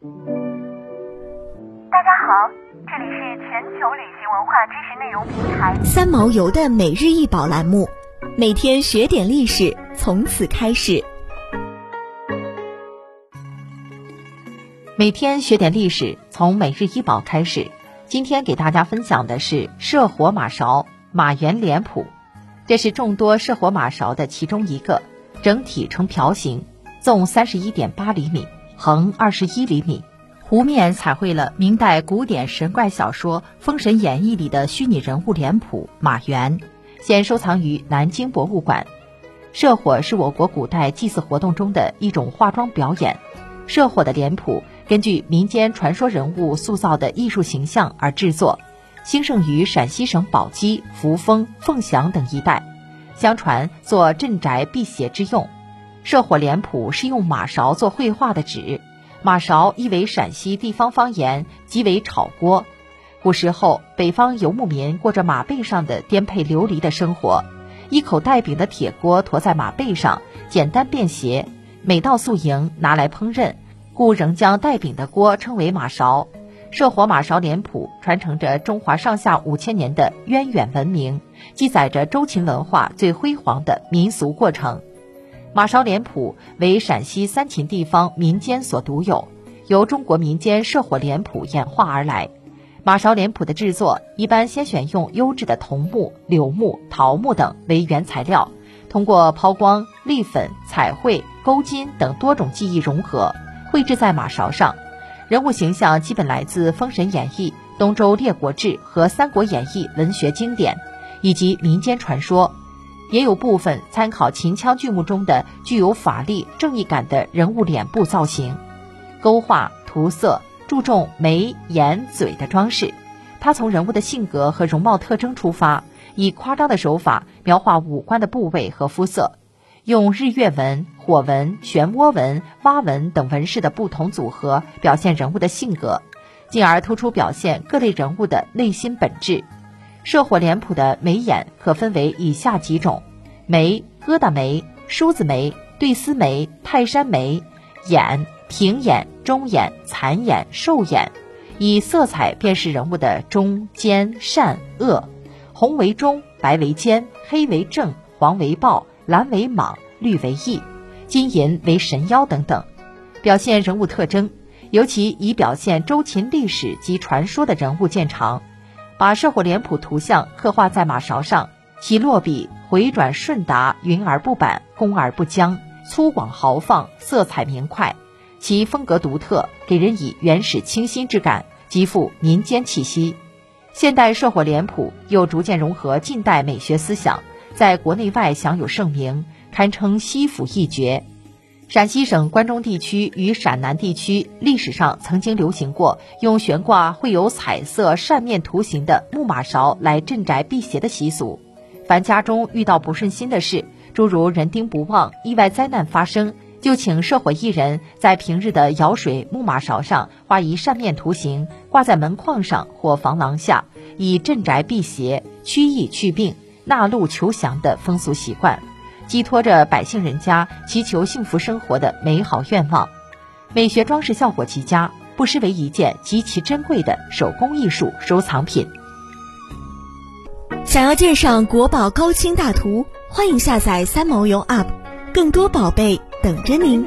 大家好，这里是全球旅行文化知识内容平台三毛游的每日一宝栏目，每天学点历史，从此开始。每天学点历史，从每日一宝开始。今天给大家分享的是射火马勺马原脸谱，这是众多射火马勺的其中一个，整体呈瓢形，纵三十一点八厘米，横二十一厘米，湖面彩绘了明代古典神怪小说《封神演义》里的虚拟人物脸谱马圆，现收藏于南京博物馆。射火是我国古代祭祀活动中的一种化妆表演，射火的脸谱。根据民间传说人物塑造的艺术形象而制作，兴盛于陕西省宝鸡、扶风、凤翔等一带。相传做镇宅辟邪之用。社火脸谱是用马勺做绘画的纸，马勺意为陕西地方方言，即为炒锅。古时候，北方游牧民过着马背上的颠沛流离的生活，一口带柄的铁锅驮在马背上，简单便携，每到宿营拿来烹饪。故仍将带柄的锅称为马勺，社火马勺脸谱传承着中华上下五千年的渊远文明，记载着周秦文化最辉煌的民俗过程。马勺脸谱为陕西三秦地方民间所独有，由中国民间社火脸谱演化而来。马勺脸谱的制作一般先选用优质的桐木、柳木、桃木等为原材料，通过抛光、立粉、彩绘、勾金等多种技艺融合。绘制在马勺上，人物形象基本来自《封神演义》《东周列国志》和《三国演义》文学经典，以及民间传说，也有部分参考秦腔剧目中的具有法力、正义感的人物脸部造型，勾画涂色，注重眉眼嘴的装饰。他从人物的性格和容貌特征出发，以夸张的手法描画五官的部位和肤色。用日月纹、火纹、漩涡纹、蛙纹等纹饰的不同组合，表现人物的性格，进而突出表现各类人物的内心本质。射火脸谱的眉眼可分为以下几种：眉、疙瘩眉、梳子眉、对丝眉、泰山眉；眼、平眼、中眼、残眼、瘦眼，以色彩辨识人物的忠、奸、善、恶。红为忠，白为奸，黑为正，黄为暴。蓝为蟒，绿为翼，金银为神妖等等，表现人物特征，尤其以表现周秦历史及传说的人物见长。把社火脸谱图像刻画在马勺上，其落笔回转顺达，匀而不板，工而不僵，粗犷豪放，色彩明快，其风格独特，给人以原始清新之感，极富民间气息。现代社火脸谱又逐渐融合近代美学思想。在国内外享有盛名，堪称西府一绝。陕西省关中地区与陕南地区历史上曾经流行过用悬挂绘有彩色扇面图形的木马勺来镇宅辟邪的习俗。凡家中遇到不顺心的事，诸如人丁不旺、意外灾难发生，就请社火艺人，在平日的舀水木马勺上画一扇面图形，挂在门框上或房廊下，以镇宅辟邪、驱疫祛病。纳禄求祥的风俗习惯，寄托着百姓人家祈求幸福生活的美好愿望。美学装饰效果极佳，不失为一件极其珍贵的手工艺术收藏品。想要鉴赏国宝高清大图，欢迎下载三毛游 App，更多宝贝等着您。